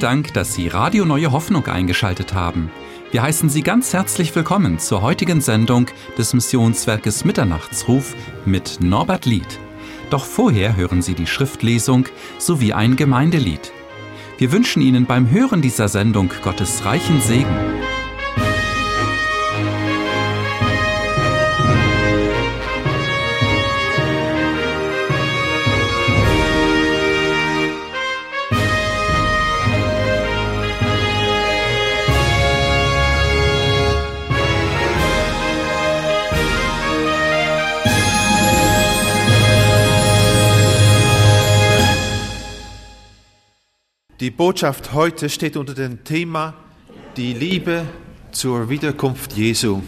Dank, dass Sie Radio Neue Hoffnung eingeschaltet haben. Wir heißen Sie ganz herzlich willkommen zur heutigen Sendung des Missionswerkes Mitternachtsruf mit Norbert Lied. Doch vorher hören Sie die Schriftlesung sowie ein Gemeindelied. Wir wünschen Ihnen beim Hören dieser Sendung Gottes reichen Segen. Die Botschaft heute steht unter dem Thema die Liebe zur Wiederkunft Jesu.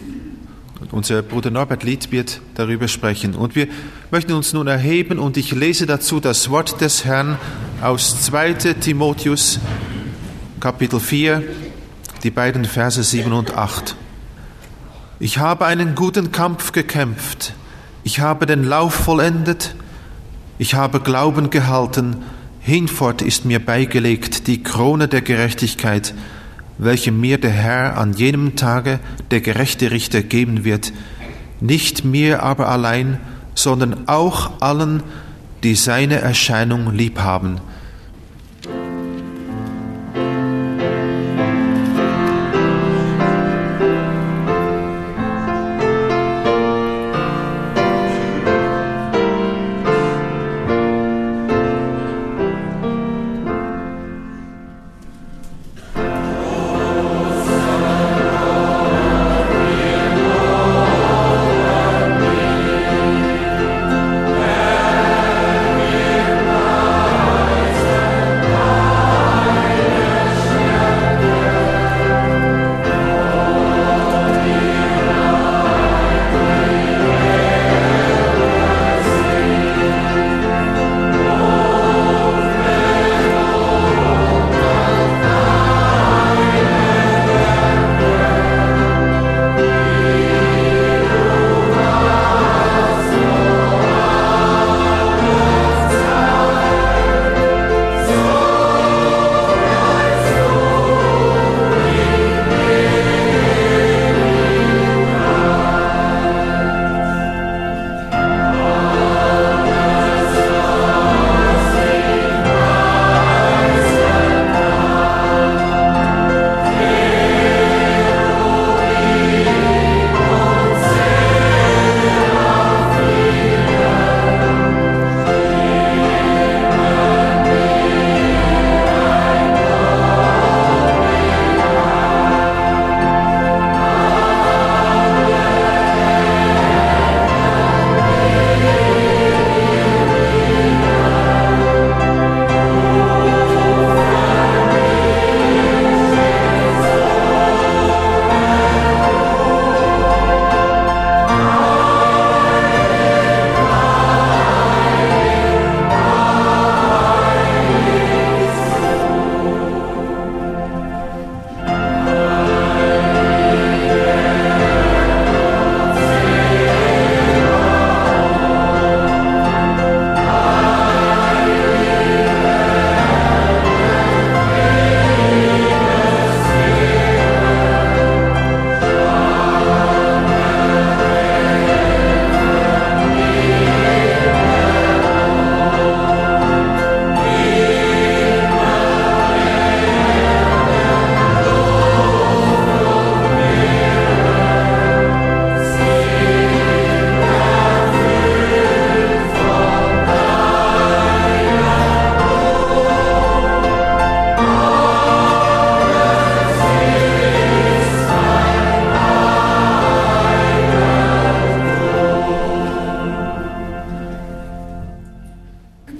Und unser Bruder Norbert Lied wird darüber sprechen. Und wir möchten uns nun erheben und ich lese dazu das Wort des Herrn aus 2 Timotheus Kapitel 4, die beiden Verse 7 und 8. Ich habe einen guten Kampf gekämpft, ich habe den Lauf vollendet, ich habe Glauben gehalten, Hinfort ist mir beigelegt die Krone der Gerechtigkeit, welche mir der Herr an jenem Tage, der gerechte Richter, geben wird, nicht mir aber allein, sondern auch allen, die seine Erscheinung lieb haben.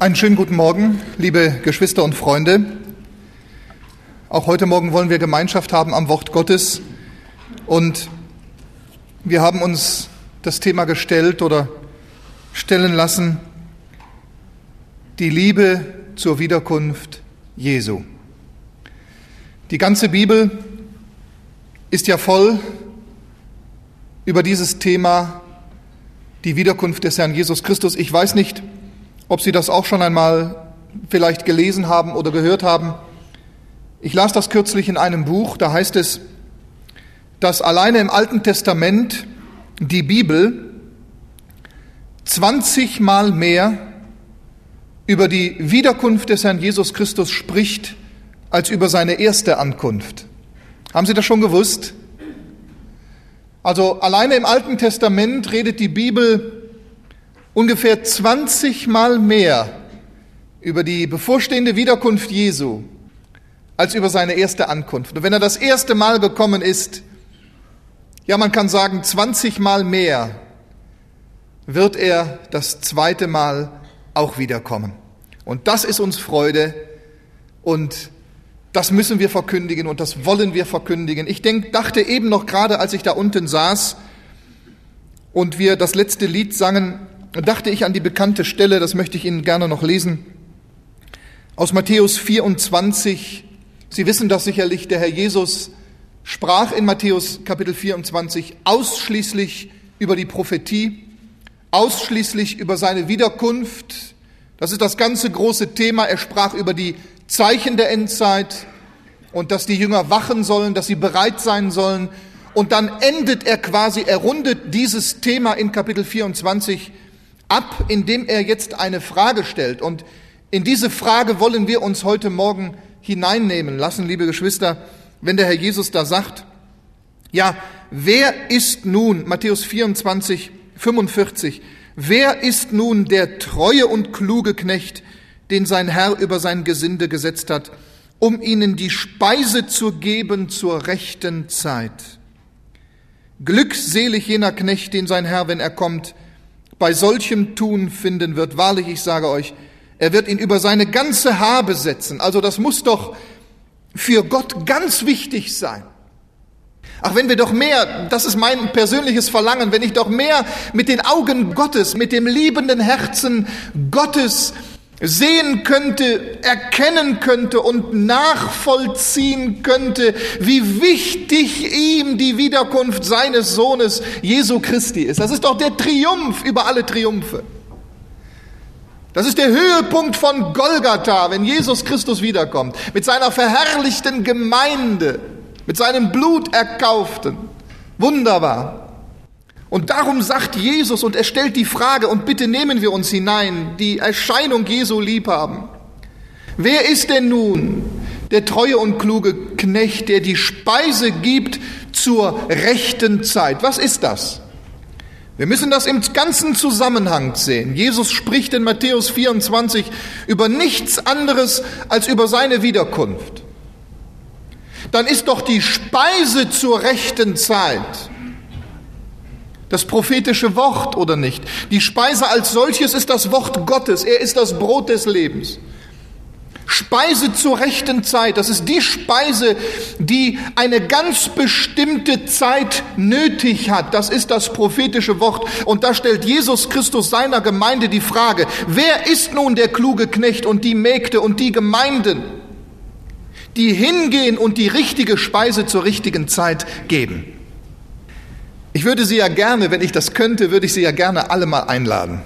Einen schönen guten Morgen, liebe Geschwister und Freunde. Auch heute Morgen wollen wir Gemeinschaft haben am Wort Gottes. Und wir haben uns das Thema gestellt oder stellen lassen, die Liebe zur Wiederkunft Jesu. Die ganze Bibel ist ja voll über dieses Thema, die Wiederkunft des Herrn Jesus Christus. Ich weiß nicht, ob Sie das auch schon einmal vielleicht gelesen haben oder gehört haben. Ich las das kürzlich in einem Buch, da heißt es, dass alleine im Alten Testament die Bibel 20 Mal mehr über die Wiederkunft des Herrn Jesus Christus spricht als über seine erste Ankunft. Haben Sie das schon gewusst? Also alleine im Alten Testament redet die Bibel ungefähr 20 Mal mehr über die bevorstehende Wiederkunft Jesu als über seine erste Ankunft. Und wenn er das erste Mal gekommen ist, ja, man kann sagen 20 Mal mehr, wird er das zweite Mal auch wiederkommen. Und das ist uns Freude und das müssen wir verkündigen und das wollen wir verkündigen. Ich denk, dachte eben noch gerade, als ich da unten saß und wir das letzte Lied sangen, dachte ich an die bekannte Stelle, das möchte ich Ihnen gerne noch lesen, aus Matthäus 24. Sie wissen das sicherlich, der Herr Jesus sprach in Matthäus Kapitel 24 ausschließlich über die Prophetie, ausschließlich über seine Wiederkunft. Das ist das ganze große Thema. Er sprach über die Zeichen der Endzeit und dass die Jünger wachen sollen, dass sie bereit sein sollen. Und dann endet er quasi, er rundet dieses Thema in Kapitel 24 ab, indem er jetzt eine Frage stellt. Und in diese Frage wollen wir uns heute Morgen hineinnehmen lassen, liebe Geschwister, wenn der Herr Jesus da sagt, ja, wer ist nun, Matthäus 24, 45, wer ist nun der treue und kluge Knecht, den sein Herr über sein Gesinde gesetzt hat, um ihnen die Speise zu geben zur rechten Zeit. Glückselig jener Knecht, den sein Herr, wenn er kommt, bei solchem Tun finden wird. Wahrlich, ich sage euch, er wird ihn über seine ganze Habe setzen. Also das muss doch für Gott ganz wichtig sein. Ach, wenn wir doch mehr, das ist mein persönliches Verlangen, wenn ich doch mehr mit den Augen Gottes, mit dem liebenden Herzen Gottes sehen könnte, erkennen könnte und nachvollziehen könnte, wie wichtig ihm die Wiederkunft seines Sohnes Jesu Christi ist. Das ist doch der Triumph über alle Triumphe. Das ist der Höhepunkt von Golgatha, wenn Jesus Christus wiederkommt, mit seiner verherrlichten Gemeinde, mit seinem Blut erkauften. Wunderbar. Und darum sagt Jesus und er stellt die Frage, und bitte nehmen wir uns hinein, die Erscheinung Jesu lieb haben. Wer ist denn nun der treue und kluge Knecht, der die Speise gibt zur rechten Zeit? Was ist das? Wir müssen das im ganzen Zusammenhang sehen. Jesus spricht in Matthäus 24 über nichts anderes als über seine Wiederkunft. Dann ist doch die Speise zur rechten Zeit das prophetische Wort oder nicht. Die Speise als solches ist das Wort Gottes. Er ist das Brot des Lebens. Speise zur rechten Zeit, das ist die Speise, die eine ganz bestimmte Zeit nötig hat. Das ist das prophetische Wort. Und da stellt Jesus Christus seiner Gemeinde die Frage, wer ist nun der kluge Knecht und die Mägde und die Gemeinden, die hingehen und die richtige Speise zur richtigen Zeit geben? Ich würde Sie ja gerne, wenn ich das könnte, würde ich Sie ja gerne alle mal einladen.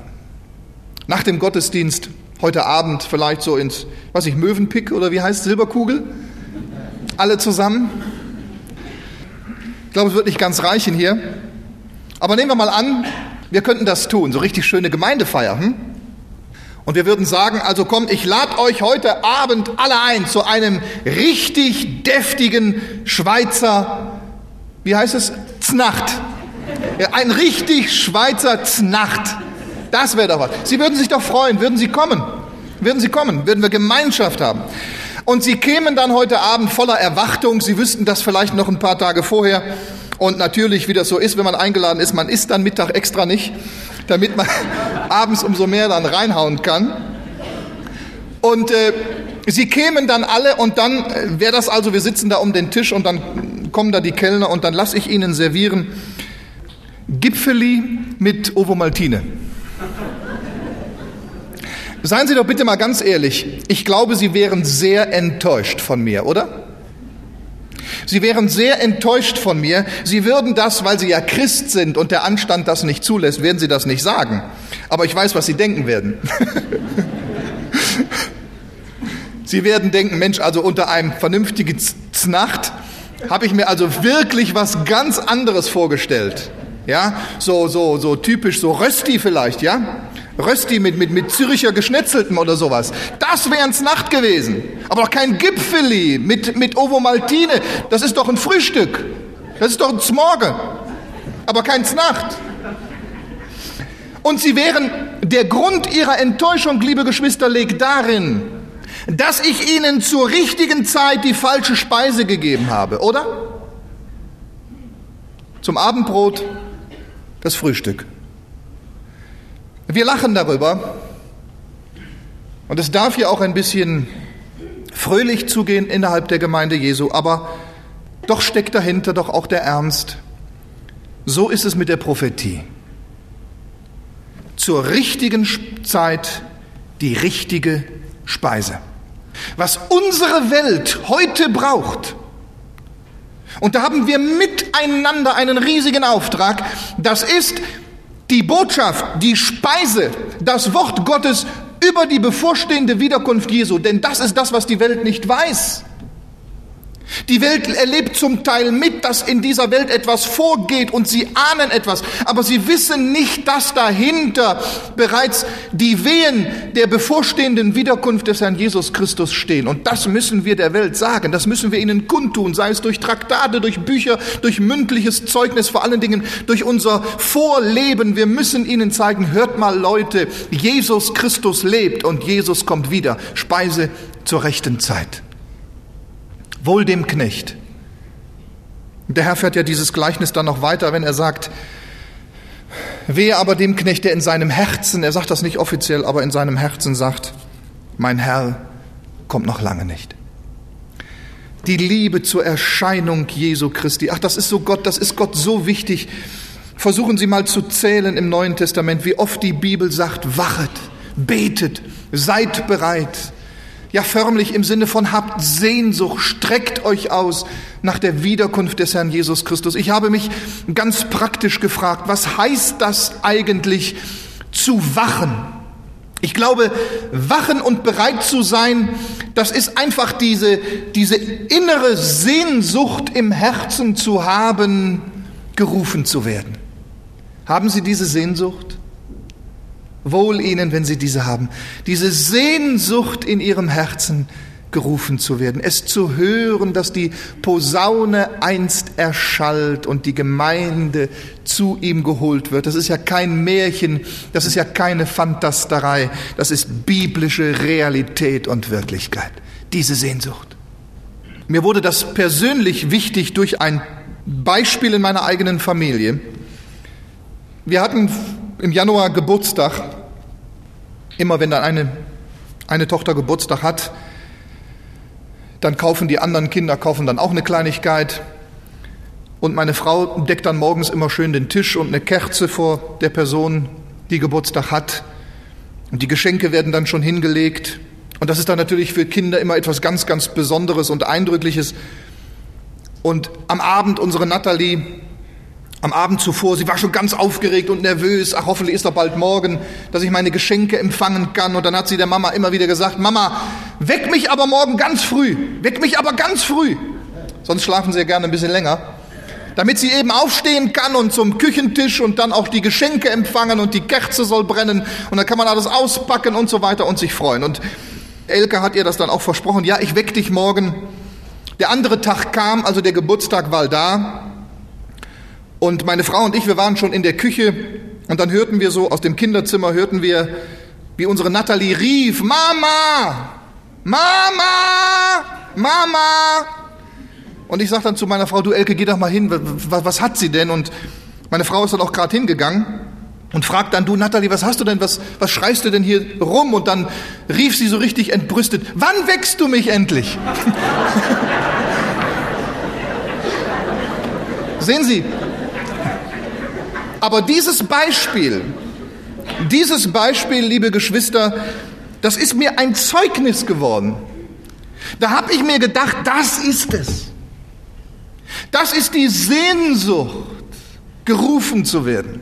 Nach dem Gottesdienst heute Abend vielleicht so ins, was ich, Möwenpick oder wie heißt Silberkugel? Alle zusammen? Ich glaube, es wird nicht ganz reichen hier. Aber nehmen wir mal an, wir könnten das tun, so richtig schöne Gemeindefeier. Hm? Und wir würden sagen, also kommt, ich lade euch heute Abend alle ein zu einem richtig deftigen Schweizer, wie heißt es, Znacht. Ein richtig Schweizer Znacht. Das wäre doch was. Sie würden sich doch freuen, würden Sie kommen. Würden Sie kommen, würden wir Gemeinschaft haben. Und Sie kämen dann heute Abend voller Erwartung. Sie wüssten das vielleicht noch ein paar Tage vorher. Und natürlich, wie das so ist, wenn man eingeladen ist, man isst dann Mittag extra nicht, damit man abends umso mehr dann reinhauen kann. Und äh, sie kämen dann alle und dann äh, wäre das also, wir sitzen da um den Tisch und dann kommen da die Kellner und dann lasse ich ihnen servieren Gipfeli mit Ovomaltine. Seien Sie doch bitte mal ganz ehrlich, ich glaube, Sie wären sehr enttäuscht von mir, oder? Sie wären sehr enttäuscht von mir. Sie würden das, weil Sie ja Christ sind und der Anstand das nicht zulässt, werden Sie das nicht sagen. Aber ich weiß, was Sie denken werden. Sie werden denken, Mensch, also unter einem vernünftigen Znacht habe ich mir also wirklich was ganz anderes vorgestellt. Ja, so, so, so typisch, so Rösti vielleicht, ja? Rösti mit, mit, mit Züricher Geschnetzeltem oder sowas. Das wäre ins Nacht gewesen. Aber doch kein Gipfeli mit, mit Ovo Maltine. Das ist doch ein Frühstück. Das ist doch ein Smorgen. Aber kein Znacht. Und sie wären, der Grund ihrer Enttäuschung, liebe Geschwister, liegt darin, dass ich ihnen zur richtigen Zeit die falsche Speise gegeben habe, oder? Zum Abendbrot das Frühstück. Wir lachen darüber und es darf ja auch ein bisschen fröhlich zugehen innerhalb der Gemeinde Jesu, aber doch steckt dahinter doch auch der Ernst. So ist es mit der Prophetie. Zur richtigen Zeit die richtige Speise. Was unsere Welt heute braucht, und da haben wir miteinander einen riesigen Auftrag. Das ist die Botschaft, die Speise, das Wort Gottes über die bevorstehende Wiederkunft Jesu. Denn das ist das, was die Welt nicht weiß. Die Welt erlebt zum Teil mit, dass in dieser Welt etwas vorgeht und sie ahnen etwas, aber sie wissen nicht, dass dahinter bereits die Wehen der bevorstehenden Wiederkunft des Herrn Jesus Christus stehen. Und das müssen wir der Welt sagen, das müssen wir ihnen kundtun, sei es durch Traktate, durch Bücher, durch mündliches Zeugnis, vor allen Dingen durch unser Vorleben. Wir müssen ihnen zeigen, hört mal Leute, Jesus Christus lebt und Jesus kommt wieder. Speise zur rechten Zeit. Wohl dem Knecht. Der Herr fährt ja dieses Gleichnis dann noch weiter, wenn er sagt, wehe aber dem Knecht, der in seinem Herzen, er sagt das nicht offiziell, aber in seinem Herzen sagt, mein Herr kommt noch lange nicht. Die Liebe zur Erscheinung Jesu Christi, ach, das ist so Gott, das ist Gott so wichtig. Versuchen Sie mal zu zählen im Neuen Testament, wie oft die Bibel sagt, wachet, betet, seid bereit, ja förmlich im Sinne von habt Sehnsucht, streckt euch aus nach der Wiederkunft des Herrn Jesus Christus. Ich habe mich ganz praktisch gefragt, was heißt das eigentlich zu wachen? Ich glaube, wachen und bereit zu sein, das ist einfach diese, diese innere Sehnsucht im Herzen zu haben, gerufen zu werden. Haben Sie diese Sehnsucht? Wohl ihnen, wenn sie diese haben. Diese Sehnsucht in ihrem Herzen gerufen zu werden, es zu hören, dass die Posaune einst erschallt und die Gemeinde zu ihm geholt wird. Das ist ja kein Märchen, das ist ja keine Fantasterei, das ist biblische Realität und Wirklichkeit. Diese Sehnsucht. Mir wurde das persönlich wichtig durch ein Beispiel in meiner eigenen Familie. Wir hatten im Januar Geburtstag. Immer wenn dann eine, eine Tochter Geburtstag hat, dann kaufen die anderen Kinder kaufen dann auch eine Kleinigkeit. Und meine Frau deckt dann morgens immer schön den Tisch und eine Kerze vor der Person, die Geburtstag hat. Und die Geschenke werden dann schon hingelegt. Und das ist dann natürlich für Kinder immer etwas ganz, ganz Besonderes und Eindrückliches. Und am Abend unsere Natalie am Abend zuvor, sie war schon ganz aufgeregt und nervös, ach hoffentlich ist doch bald morgen, dass ich meine Geschenke empfangen kann. Und dann hat sie der Mama immer wieder gesagt, Mama, weck mich aber morgen ganz früh, weck mich aber ganz früh. Sonst schlafen sie ja gerne ein bisschen länger. Damit sie eben aufstehen kann und zum Küchentisch und dann auch die Geschenke empfangen und die Kerze soll brennen und dann kann man alles auspacken und so weiter und sich freuen. Und Elke hat ihr das dann auch versprochen, ja, ich weck dich morgen. Der andere Tag kam, also der Geburtstag war da. Und meine Frau und ich, wir waren schon in der Küche und dann hörten wir so aus dem Kinderzimmer, hörten wir, wie unsere Natalie rief, Mama, Mama, Mama. Und ich sagte dann zu meiner Frau, du Elke, geh doch mal hin, was, was hat sie denn? Und meine Frau ist dann auch gerade hingegangen und fragt dann, du Natalie, was hast du denn, was, was schreist du denn hier rum? Und dann rief sie so richtig entbrüstet, wann wächst du mich endlich? Sehen Sie, aber dieses Beispiel, dieses Beispiel, liebe Geschwister, das ist mir ein Zeugnis geworden. Da habe ich mir gedacht, das ist es. Das ist die Sehnsucht, gerufen zu werden.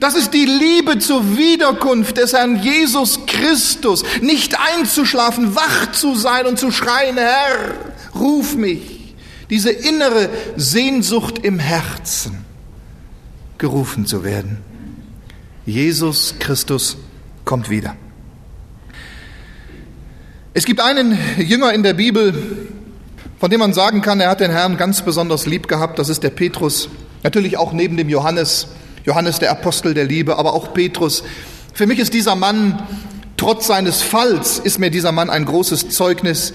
Das ist die Liebe zur Wiederkunft des Herrn Jesus Christus. Nicht einzuschlafen, wach zu sein und zu schreien, Herr, ruf mich. Diese innere Sehnsucht im Herzen, gerufen zu werden. Jesus Christus kommt wieder. Es gibt einen Jünger in der Bibel, von dem man sagen kann, er hat den Herrn ganz besonders lieb gehabt. Das ist der Petrus. Natürlich auch neben dem Johannes. Johannes der Apostel der Liebe, aber auch Petrus. Für mich ist dieser Mann, trotz seines Falls, ist mir dieser Mann ein großes Zeugnis,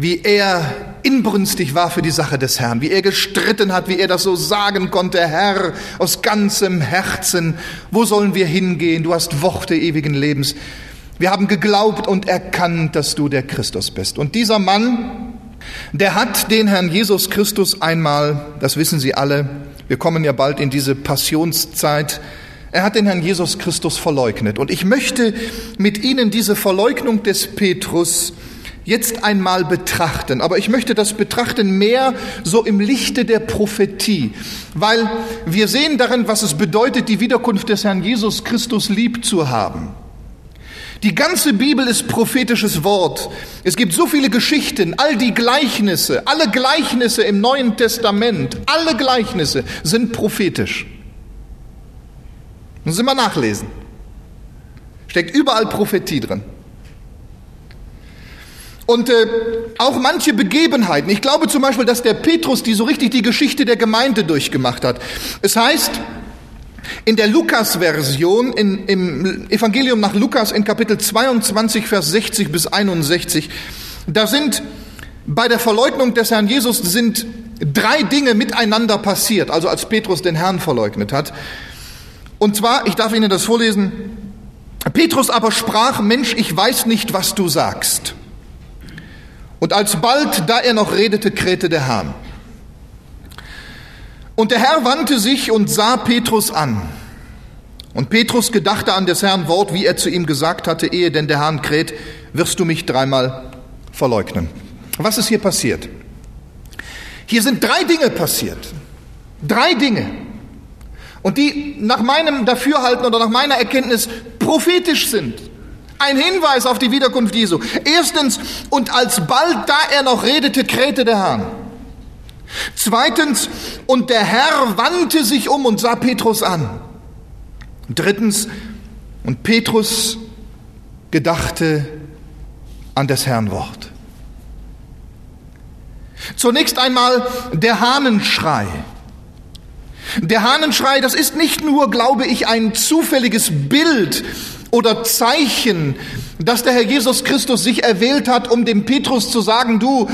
wie er inbrünstig war für die Sache des Herrn, wie er gestritten hat, wie er das so sagen konnte, Herr, aus ganzem Herzen, wo sollen wir hingehen? Du hast Worte ewigen Lebens. Wir haben geglaubt und erkannt, dass du der Christus bist. Und dieser Mann, der hat den Herrn Jesus Christus einmal, das wissen Sie alle, wir kommen ja bald in diese Passionszeit. Er hat den Herrn Jesus Christus verleugnet. Und ich möchte mit Ihnen diese Verleugnung des Petrus jetzt einmal betrachten. Aber ich möchte das betrachten mehr so im Lichte der Prophetie, weil wir sehen darin, was es bedeutet, die Wiederkunft des Herrn Jesus Christus lieb zu haben. Die ganze Bibel ist prophetisches Wort. Es gibt so viele Geschichten, all die Gleichnisse, alle Gleichnisse im Neuen Testament, alle Gleichnisse sind prophetisch. Müssen Sie mal nachlesen. Steckt überall Prophetie drin. Und äh, auch manche Begebenheiten. Ich glaube zum Beispiel, dass der Petrus die so richtig die Geschichte der Gemeinde durchgemacht hat. Es heißt, in der Lukas-Version, im Evangelium nach Lukas in Kapitel 22, Vers 60 bis 61, da sind bei der Verleugnung des Herrn Jesus sind drei Dinge miteinander passiert, also als Petrus den Herrn verleugnet hat. Und zwar, ich darf Ihnen das vorlesen, Petrus aber sprach, Mensch, ich weiß nicht, was du sagst. Und alsbald, da er noch redete, krähte der Hahn. Und der Herr wandte sich und sah Petrus an. Und Petrus gedachte an des Herrn Wort, wie er zu ihm gesagt hatte, ehe denn der Hahn kräht, wirst du mich dreimal verleugnen. Was ist hier passiert? Hier sind drei Dinge passiert. Drei Dinge. Und die nach meinem Dafürhalten oder nach meiner Erkenntnis prophetisch sind. Ein Hinweis auf die Wiederkunft Jesu. Erstens, und alsbald, da er noch redete, krähte der Hahn. Zweitens, und der Herr wandte sich um und sah Petrus an. Drittens, und Petrus gedachte an des Herrn Wort. Zunächst einmal der Hahnenschrei. Der Hahnenschrei, das ist nicht nur, glaube ich, ein zufälliges Bild oder Zeichen, dass der Herr Jesus Christus sich erwählt hat, um dem Petrus zu sagen, du,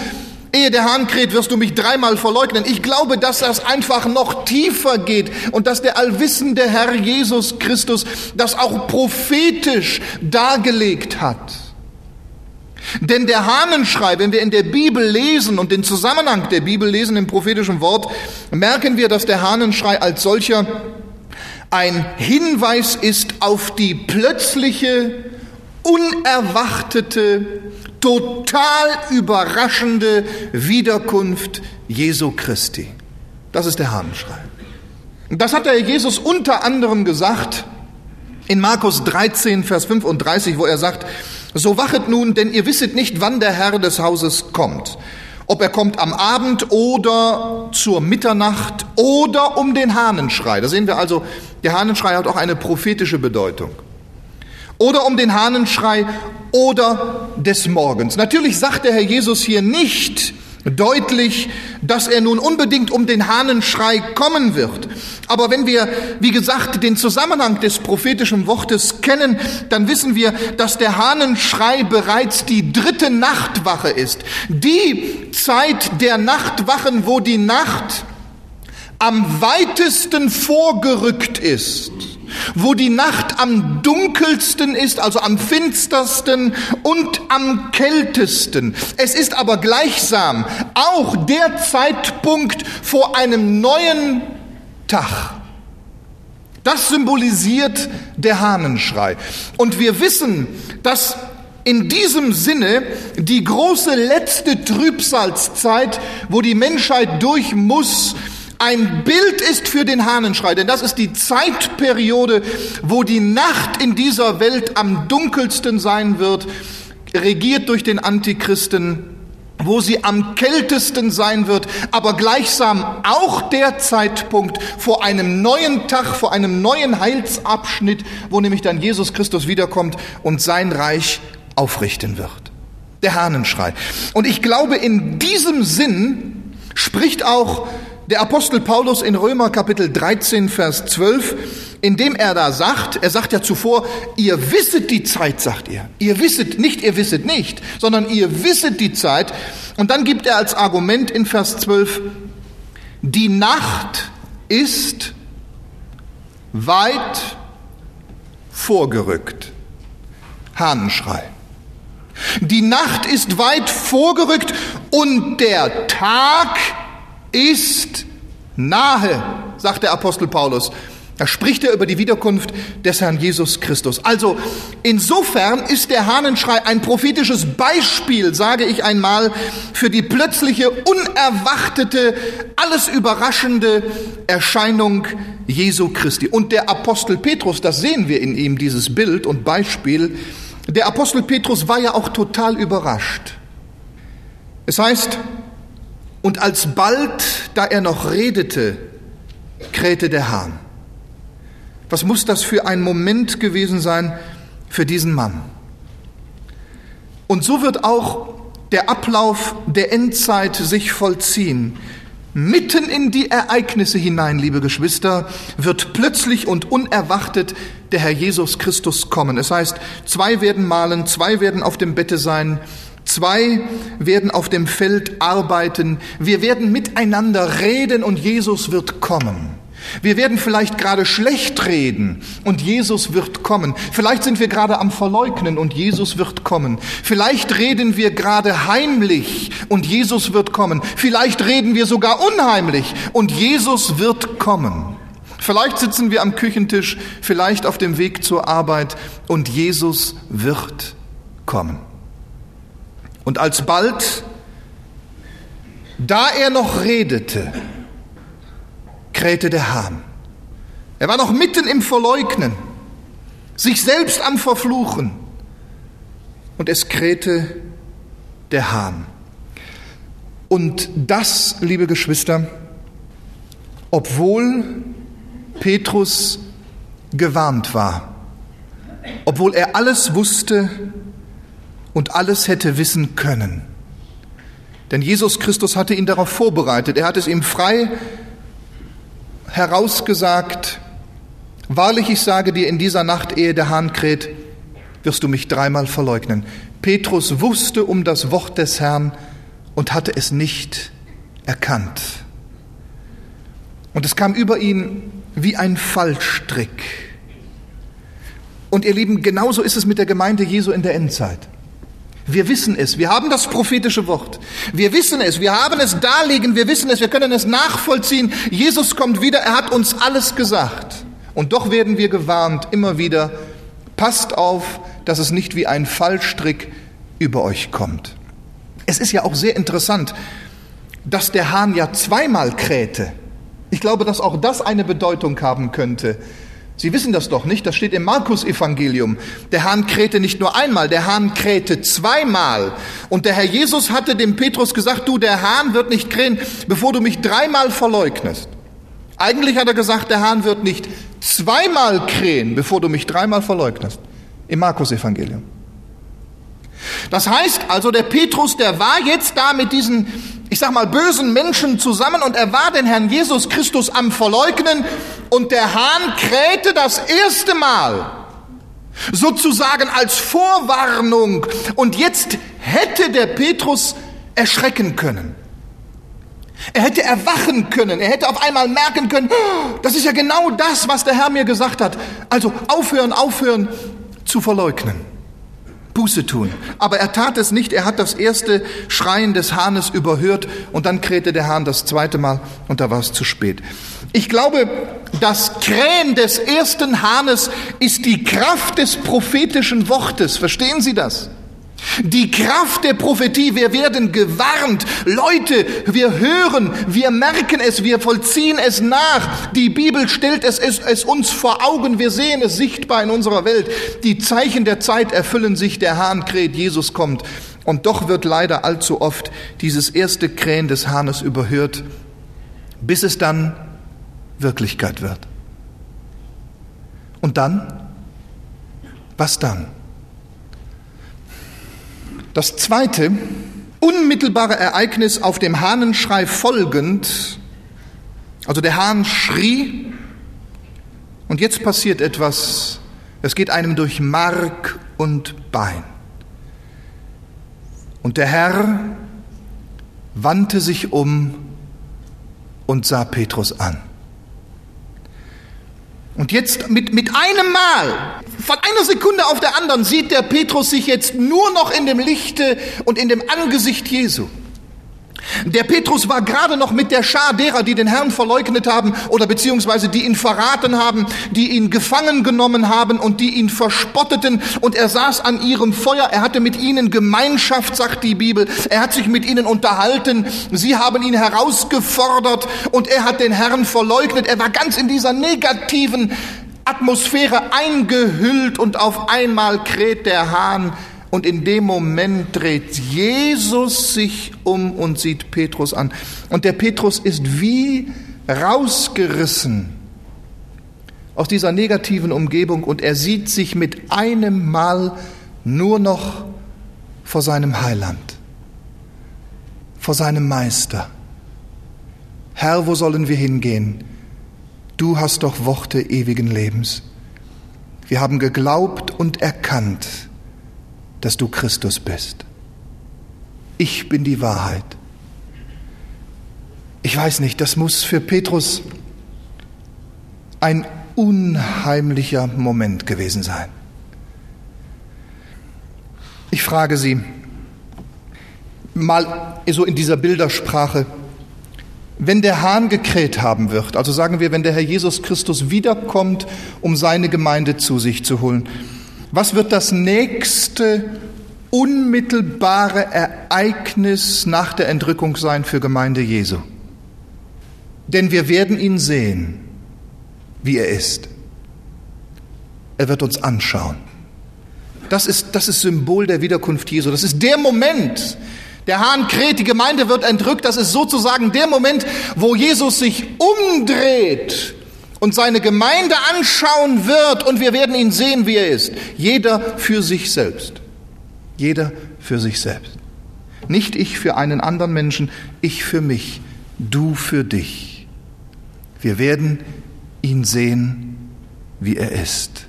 Ehe der Hahn kräht, wirst du mich dreimal verleugnen. Ich glaube, dass das einfach noch tiefer geht und dass der allwissende Herr Jesus Christus das auch prophetisch dargelegt hat. Denn der Hahnenschrei, wenn wir in der Bibel lesen und den Zusammenhang der Bibel lesen im prophetischen Wort, merken wir, dass der Hahnenschrei als solcher ein Hinweis ist auf die plötzliche, unerwartete total überraschende Wiederkunft Jesu Christi. Das ist der Hahnenschrei. Das hat der Jesus unter anderem gesagt in Markus 13, Vers 35, wo er sagt, so wachet nun, denn ihr wisset nicht, wann der Herr des Hauses kommt. Ob er kommt am Abend oder zur Mitternacht oder um den Hahnenschrei. Da sehen wir also, der Hahnenschrei hat auch eine prophetische Bedeutung oder um den Hahnenschrei oder des Morgens. Natürlich sagt der Herr Jesus hier nicht deutlich, dass er nun unbedingt um den Hahnenschrei kommen wird. Aber wenn wir, wie gesagt, den Zusammenhang des prophetischen Wortes kennen, dann wissen wir, dass der Hahnenschrei bereits die dritte Nachtwache ist. Die Zeit der Nachtwachen, wo die Nacht am weitesten vorgerückt ist wo die Nacht am dunkelsten ist, also am finstersten und am kältesten. Es ist aber gleichsam auch der Zeitpunkt vor einem neuen Tag. Das symbolisiert der Hahnenschrei. Und wir wissen, dass in diesem Sinne die große letzte Trübsalzeit, wo die Menschheit durch muss, ein Bild ist für den Hahnenschrei, denn das ist die Zeitperiode, wo die Nacht in dieser Welt am dunkelsten sein wird, regiert durch den Antichristen, wo sie am kältesten sein wird, aber gleichsam auch der Zeitpunkt vor einem neuen Tag, vor einem neuen Heilsabschnitt, wo nämlich dann Jesus Christus wiederkommt und sein Reich aufrichten wird. Der Hahnenschrei. Und ich glaube, in diesem Sinn spricht auch der Apostel Paulus in Römer Kapitel 13, Vers 12, indem er da sagt, er sagt ja zuvor, ihr wisset die Zeit, sagt er. Ihr wisset nicht, ihr wisset nicht, sondern ihr wisset die Zeit. Und dann gibt er als Argument in Vers 12, die Nacht ist weit vorgerückt. Hahnenschrei. Die Nacht ist weit vorgerückt und der Tag ist nahe, sagt der Apostel Paulus. Da spricht er über die Wiederkunft des Herrn Jesus Christus. Also insofern ist der Hahnenschrei ein prophetisches Beispiel, sage ich einmal, für die plötzliche, unerwartete, alles überraschende Erscheinung Jesu Christi. Und der Apostel Petrus, das sehen wir in ihm, dieses Bild und Beispiel, der Apostel Petrus war ja auch total überrascht. Es heißt, und alsbald, da er noch redete, krähte der Hahn. Was muss das für ein Moment gewesen sein für diesen Mann? Und so wird auch der Ablauf der Endzeit sich vollziehen. Mitten in die Ereignisse hinein, liebe Geschwister, wird plötzlich und unerwartet der Herr Jesus Christus kommen. Es heißt, zwei werden malen, zwei werden auf dem Bette sein, Zwei werden auf dem Feld arbeiten. Wir werden miteinander reden und Jesus wird kommen. Wir werden vielleicht gerade schlecht reden und Jesus wird kommen. Vielleicht sind wir gerade am Verleugnen und Jesus wird kommen. Vielleicht reden wir gerade heimlich und Jesus wird kommen. Vielleicht reden wir sogar unheimlich und Jesus wird kommen. Vielleicht sitzen wir am Küchentisch, vielleicht auf dem Weg zur Arbeit und Jesus wird kommen. Und alsbald, da er noch redete, krähte der Hahn. Er war noch mitten im Verleugnen, sich selbst am Verfluchen. Und es krähte der Hahn. Und das, liebe Geschwister, obwohl Petrus gewarnt war, obwohl er alles wusste, und alles hätte wissen können. Denn Jesus Christus hatte ihn darauf vorbereitet. Er hat es ihm frei herausgesagt. Wahrlich, ich sage dir, in dieser Nacht, ehe der Hahn kräht, wirst du mich dreimal verleugnen. Petrus wusste um das Wort des Herrn und hatte es nicht erkannt. Und es kam über ihn wie ein Fallstrick. Und ihr Lieben, genauso ist es mit der Gemeinde Jesu in der Endzeit. Wir wissen es, wir haben das prophetische Wort. Wir wissen es, wir haben es darlegen, wir wissen es, wir können es nachvollziehen. Jesus kommt wieder, er hat uns alles gesagt. Und doch werden wir gewarnt, immer wieder, passt auf, dass es nicht wie ein Fallstrick über euch kommt. Es ist ja auch sehr interessant, dass der Hahn ja zweimal krähte. Ich glaube, dass auch das eine Bedeutung haben könnte. Sie wissen das doch nicht, das steht im Markus-Evangelium. Der Hahn krähte nicht nur einmal, der Hahn krähte zweimal. Und der Herr Jesus hatte dem Petrus gesagt, du, der Hahn wird nicht krähen, bevor du mich dreimal verleugnest. Eigentlich hat er gesagt, der Hahn wird nicht zweimal krähen, bevor du mich dreimal verleugnest. Im Markus-Evangelium. Das heißt also, der Petrus, der war jetzt da mit diesen ich sag mal, bösen Menschen zusammen und er war den Herrn Jesus Christus am Verleugnen und der Hahn krähte das erste Mal, sozusagen als Vorwarnung. Und jetzt hätte der Petrus erschrecken können. Er hätte erwachen können. Er hätte auf einmal merken können, oh, das ist ja genau das, was der Herr mir gesagt hat. Also aufhören, aufhören zu verleugnen. Buße tun. Aber er tat es nicht. Er hat das erste Schreien des Hahnes überhört und dann krähte der Hahn das zweite Mal und da war es zu spät. Ich glaube, das Krähen des ersten Hahnes ist die Kraft des prophetischen Wortes. Verstehen Sie das? Die Kraft der Prophetie, wir werden gewarnt. Leute, wir hören, wir merken es, wir vollziehen es nach. Die Bibel stellt es, es, es, uns vor Augen, wir sehen es sichtbar in unserer Welt. Die Zeichen der Zeit erfüllen sich, der Hahn kräht, Jesus kommt. Und doch wird leider allzu oft dieses erste Krähen des Hahnes überhört, bis es dann Wirklichkeit wird. Und dann? Was dann? Das zweite, unmittelbare Ereignis auf dem Hahnenschrei folgend, also der Hahn schrie und jetzt passiert etwas, es geht einem durch Mark und Bein. Und der Herr wandte sich um und sah Petrus an. Und jetzt mit, mit einem Mal, von einer Sekunde auf der anderen, sieht der Petrus sich jetzt nur noch in dem Lichte und in dem Angesicht Jesu. Der Petrus war gerade noch mit der Schar derer, die den Herrn verleugnet haben oder beziehungsweise die ihn verraten haben, die ihn gefangen genommen haben und die ihn verspotteten. Und er saß an ihrem Feuer. Er hatte mit ihnen Gemeinschaft, sagt die Bibel. Er hat sich mit ihnen unterhalten. Sie haben ihn herausgefordert und er hat den Herrn verleugnet. Er war ganz in dieser negativen Atmosphäre eingehüllt und auf einmal kräht der Hahn und in dem Moment dreht Jesus sich um und sieht Petrus an. Und der Petrus ist wie rausgerissen aus dieser negativen Umgebung und er sieht sich mit einem Mal nur noch vor seinem Heiland, vor seinem Meister. Herr, wo sollen wir hingehen? Du hast doch Worte ewigen Lebens. Wir haben geglaubt und erkannt, dass du Christus bist. Ich bin die Wahrheit. Ich weiß nicht, das muss für Petrus ein unheimlicher Moment gewesen sein. Ich frage Sie mal so in dieser Bildersprache, wenn der Hahn gekräht haben wird, also sagen wir, wenn der Herr Jesus Christus wiederkommt, um seine Gemeinde zu sich zu holen, was wird das nächste unmittelbare Ereignis nach der Entrückung sein für Gemeinde Jesu? Denn wir werden ihn sehen, wie er ist. Er wird uns anschauen. Das ist das ist Symbol der Wiederkunft Jesu. Das ist der Moment. Der Hahn kräht, die Gemeinde wird entrückt. Das ist sozusagen der Moment, wo Jesus sich umdreht und seine Gemeinde anschauen wird und wir werden ihn sehen, wie er ist. Jeder für sich selbst. Jeder für sich selbst. Nicht ich für einen anderen Menschen, ich für mich, du für dich. Wir werden ihn sehen, wie er ist.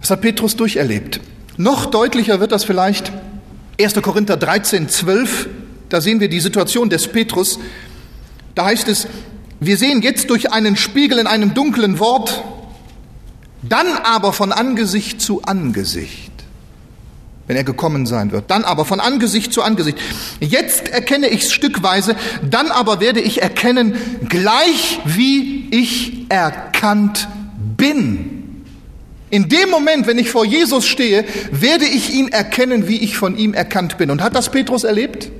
Das hat Petrus durcherlebt. Noch deutlicher wird das vielleicht 1. Korinther 13, 12. Da sehen wir die Situation des Petrus. Da heißt es, wir sehen jetzt durch einen Spiegel in einem dunklen Wort, dann aber von Angesicht zu Angesicht, wenn er gekommen sein wird, dann aber von Angesicht zu Angesicht. Jetzt erkenne ich stückweise, dann aber werde ich erkennen, gleich wie ich erkannt bin. In dem Moment, wenn ich vor Jesus stehe, werde ich ihn erkennen, wie ich von ihm erkannt bin. Und hat das Petrus erlebt?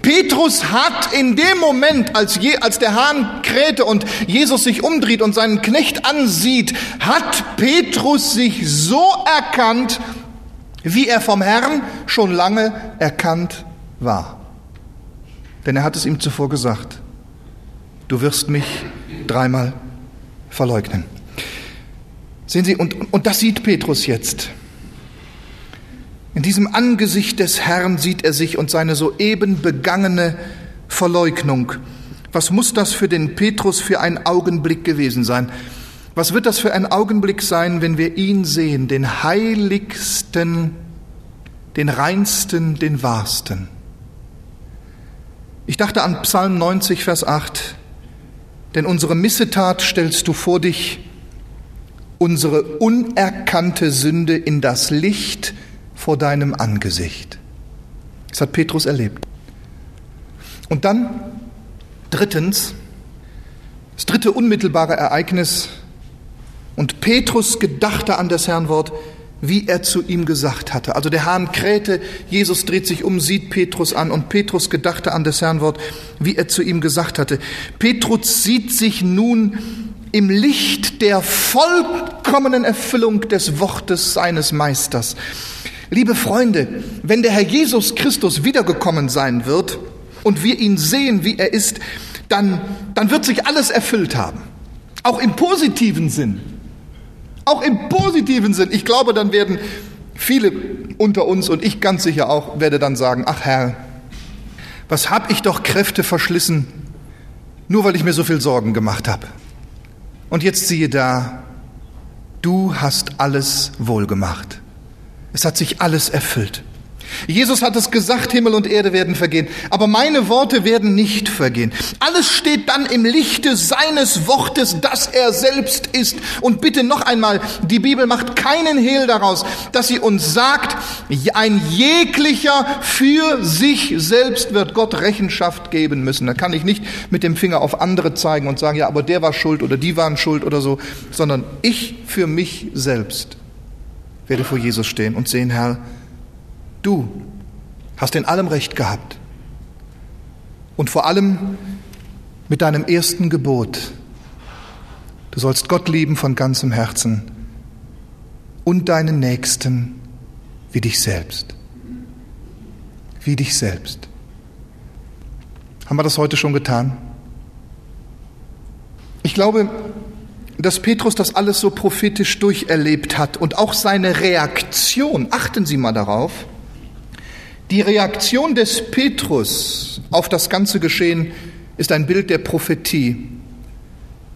Petrus hat in dem Moment, als, je, als der Hahn krähte und Jesus sich umdreht und seinen Knecht ansieht, hat Petrus sich so erkannt, wie er vom Herrn schon lange erkannt war. Denn er hat es ihm zuvor gesagt, du wirst mich dreimal verleugnen. Sehen Sie, und, und das sieht Petrus jetzt. In diesem Angesicht des Herrn sieht er sich und seine soeben begangene Verleugnung. Was muss das für den Petrus für ein Augenblick gewesen sein? Was wird das für ein Augenblick sein, wenn wir ihn sehen, den heiligsten, den reinsten, den wahrsten? Ich dachte an Psalm 90, Vers 8. Denn unsere Missetat stellst du vor dich, unsere unerkannte Sünde in das Licht vor deinem Angesicht. Das hat Petrus erlebt. Und dann drittens, das dritte unmittelbare Ereignis, und Petrus gedachte an das Herrn Wort, wie er zu ihm gesagt hatte. Also der Hahn krähte, Jesus dreht sich um, sieht Petrus an und Petrus gedachte an das Herrnwort, wie er zu ihm gesagt hatte. Petrus sieht sich nun im Licht der vollkommenen Erfüllung des Wortes seines Meisters. Liebe Freunde, wenn der Herr Jesus Christus wiedergekommen sein wird und wir ihn sehen, wie er ist, dann, dann wird sich alles erfüllt haben. Auch im positiven Sinn. Auch im positiven Sinn. Ich glaube, dann werden viele unter uns und ich ganz sicher auch, werde dann sagen, ach Herr, was hab ich doch Kräfte verschlissen, nur weil ich mir so viel Sorgen gemacht habe. Und jetzt siehe da, du hast alles wohlgemacht. Es hat sich alles erfüllt. Jesus hat es gesagt, Himmel und Erde werden vergehen, aber meine Worte werden nicht vergehen. Alles steht dann im Lichte seines Wortes, das er selbst ist. Und bitte noch einmal, die Bibel macht keinen Hehl daraus, dass sie uns sagt, ein jeglicher für sich selbst wird Gott Rechenschaft geben müssen. Da kann ich nicht mit dem Finger auf andere zeigen und sagen, ja, aber der war schuld oder die waren schuld oder so, sondern ich für mich selbst werde vor Jesus stehen und sehen, Herr, Du hast in allem Recht gehabt. Und vor allem mit deinem ersten Gebot. Du sollst Gott lieben von ganzem Herzen und deinen Nächsten wie dich selbst. Wie dich selbst. Haben wir das heute schon getan? Ich glaube, dass Petrus das alles so prophetisch durcherlebt hat und auch seine Reaktion, achten Sie mal darauf, die Reaktion des Petrus auf das ganze Geschehen ist ein Bild der Prophetie.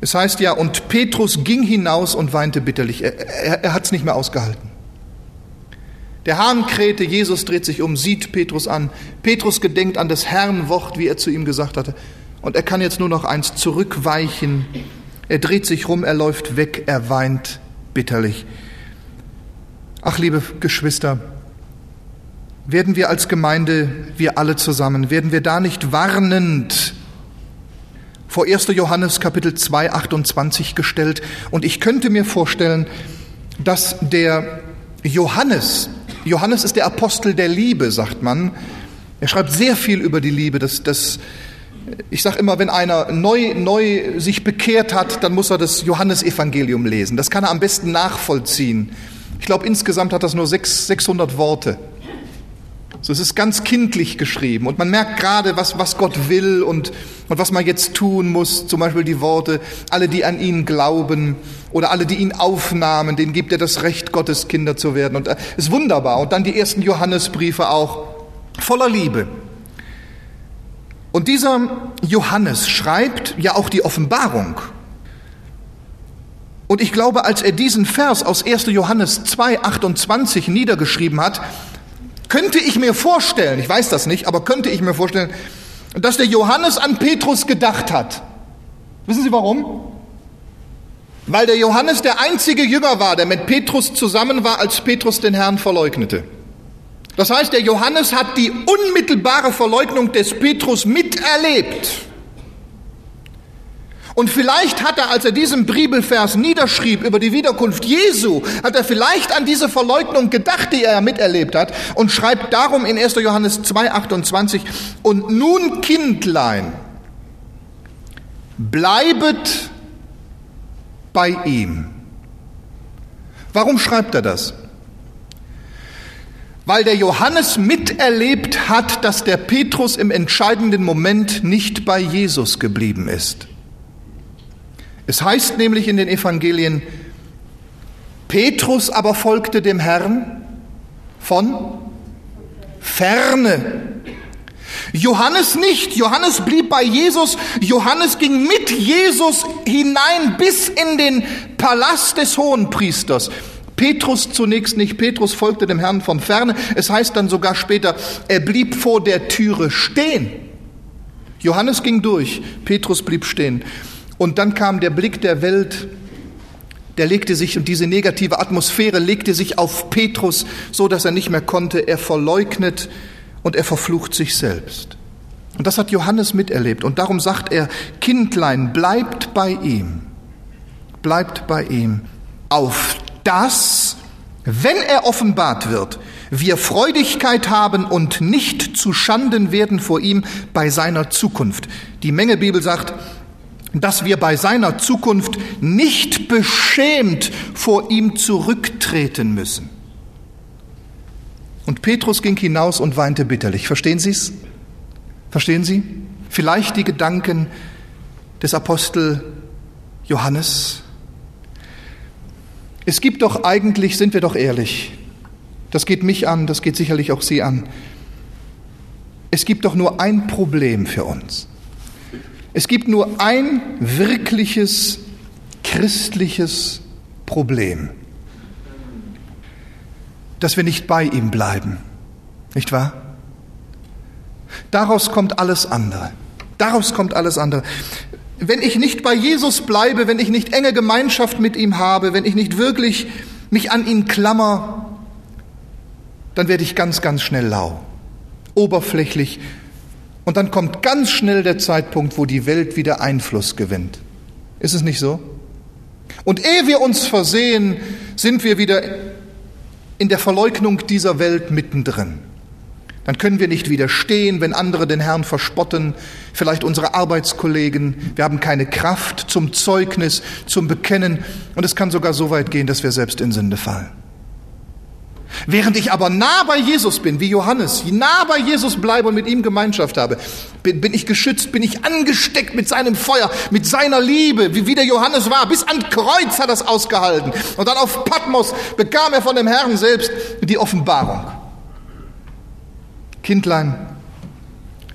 Es heißt ja, und Petrus ging hinaus und weinte bitterlich. Er, er, er hat es nicht mehr ausgehalten. Der Hahn krähte, Jesus dreht sich um, sieht Petrus an. Petrus gedenkt an das Herrn Wort, wie er zu ihm gesagt hatte. Und er kann jetzt nur noch eins zurückweichen. Er dreht sich rum, er läuft weg, er weint bitterlich. Ach, liebe Geschwister, werden wir als Gemeinde, wir alle zusammen, werden wir da nicht warnend vor 1. Johannes Kapitel 2, 28 gestellt? Und ich könnte mir vorstellen, dass der Johannes, Johannes ist der Apostel der Liebe, sagt man, er schreibt sehr viel über die Liebe. Das, das, ich sage immer, wenn einer neu, neu sich bekehrt hat, dann muss er das Johannesevangelium lesen. Das kann er am besten nachvollziehen. Ich glaube, insgesamt hat das nur 600 Worte. So, es ist ganz kindlich geschrieben und man merkt gerade, was, was Gott will und, und was man jetzt tun muss. Zum Beispiel die Worte, alle, die an ihn glauben oder alle, die ihn aufnahmen, denen gibt er das Recht, Gottes Kinder zu werden. Und äh, ist wunderbar. Und dann die ersten Johannesbriefe auch voller Liebe. Und dieser Johannes schreibt ja auch die Offenbarung. Und ich glaube, als er diesen Vers aus 1. Johannes 2, 28 niedergeschrieben hat, könnte ich mir vorstellen, ich weiß das nicht, aber könnte ich mir vorstellen, dass der Johannes an Petrus gedacht hat. Wissen Sie warum? Weil der Johannes der einzige Jünger war, der mit Petrus zusammen war, als Petrus den Herrn verleugnete. Das heißt, der Johannes hat die unmittelbare Verleugnung des Petrus miterlebt. Und vielleicht hat er, als er diesen Bibelvers niederschrieb über die Wiederkunft Jesu, hat er vielleicht an diese Verleugnung gedacht, die er miterlebt hat und schreibt darum in 1. Johannes 2,28, und nun Kindlein, bleibet bei ihm. Warum schreibt er das? Weil der Johannes miterlebt hat, dass der Petrus im entscheidenden Moment nicht bei Jesus geblieben ist. Es heißt nämlich in den Evangelien, Petrus aber folgte dem Herrn von ferne. Johannes nicht. Johannes blieb bei Jesus. Johannes ging mit Jesus hinein bis in den Palast des Hohenpriesters. Petrus zunächst nicht. Petrus folgte dem Herrn von ferne. Es heißt dann sogar später, er blieb vor der Türe stehen. Johannes ging durch. Petrus blieb stehen. Und dann kam der Blick der Welt, der legte sich, und diese negative Atmosphäre legte sich auf Petrus, so dass er nicht mehr konnte. Er verleugnet und er verflucht sich selbst. Und das hat Johannes miterlebt. Und darum sagt er, Kindlein, bleibt bei ihm. Bleibt bei ihm. Auf das wenn er offenbart wird, wir Freudigkeit haben und nicht zu Schanden werden vor ihm bei seiner Zukunft. Die Mengebibel sagt, dass wir bei seiner Zukunft nicht beschämt vor ihm zurücktreten müssen. Und Petrus ging hinaus und weinte bitterlich. Verstehen Sie es? Verstehen Sie? Vielleicht die Gedanken des Apostel Johannes. Es gibt doch eigentlich, sind wir doch ehrlich, das geht mich an, das geht sicherlich auch Sie an. Es gibt doch nur ein Problem für uns. Es gibt nur ein wirkliches christliches Problem, dass wir nicht bei ihm bleiben, nicht wahr? Daraus kommt alles andere. Daraus kommt alles andere. Wenn ich nicht bei Jesus bleibe, wenn ich nicht enge Gemeinschaft mit ihm habe, wenn ich nicht wirklich mich an ihn klammer, dann werde ich ganz, ganz schnell lau, oberflächlich und dann kommt ganz schnell der Zeitpunkt, wo die Welt wieder Einfluss gewinnt. Ist es nicht so? Und ehe wir uns versehen, sind wir wieder in der Verleugnung dieser Welt mittendrin. Dann können wir nicht widerstehen, wenn andere den Herrn verspotten, vielleicht unsere Arbeitskollegen. Wir haben keine Kraft zum Zeugnis, zum Bekennen. Und es kann sogar so weit gehen, dass wir selbst in Sünde fallen. Während ich aber nah bei Jesus bin, wie Johannes, nah bei Jesus bleibe und mit ihm Gemeinschaft habe, bin, bin ich geschützt, bin ich angesteckt mit seinem Feuer, mit seiner Liebe, wie, wie der Johannes war. Bis an Kreuz hat er es ausgehalten. Und dann auf Patmos bekam er von dem Herrn selbst die Offenbarung. Kindlein,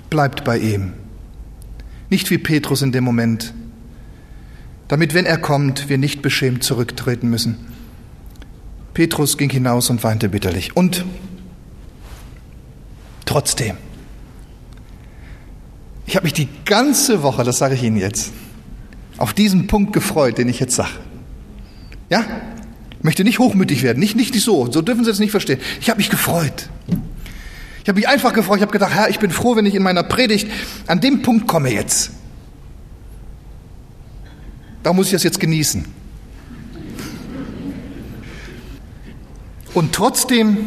bleibt bei ihm. Nicht wie Petrus in dem Moment, damit, wenn er kommt, wir nicht beschämt zurücktreten müssen. Petrus ging hinaus und weinte bitterlich. Und trotzdem, ich habe mich die ganze Woche, das sage ich Ihnen jetzt, auf diesen Punkt gefreut, den ich jetzt sage. Ja? Ich möchte nicht hochmütig werden, nicht, nicht so, so dürfen Sie es nicht verstehen. Ich habe mich gefreut. Ich habe mich einfach gefreut, ich habe gedacht, Herr, ich bin froh, wenn ich in meiner Predigt an dem Punkt komme jetzt. Da muss ich das jetzt genießen. Und trotzdem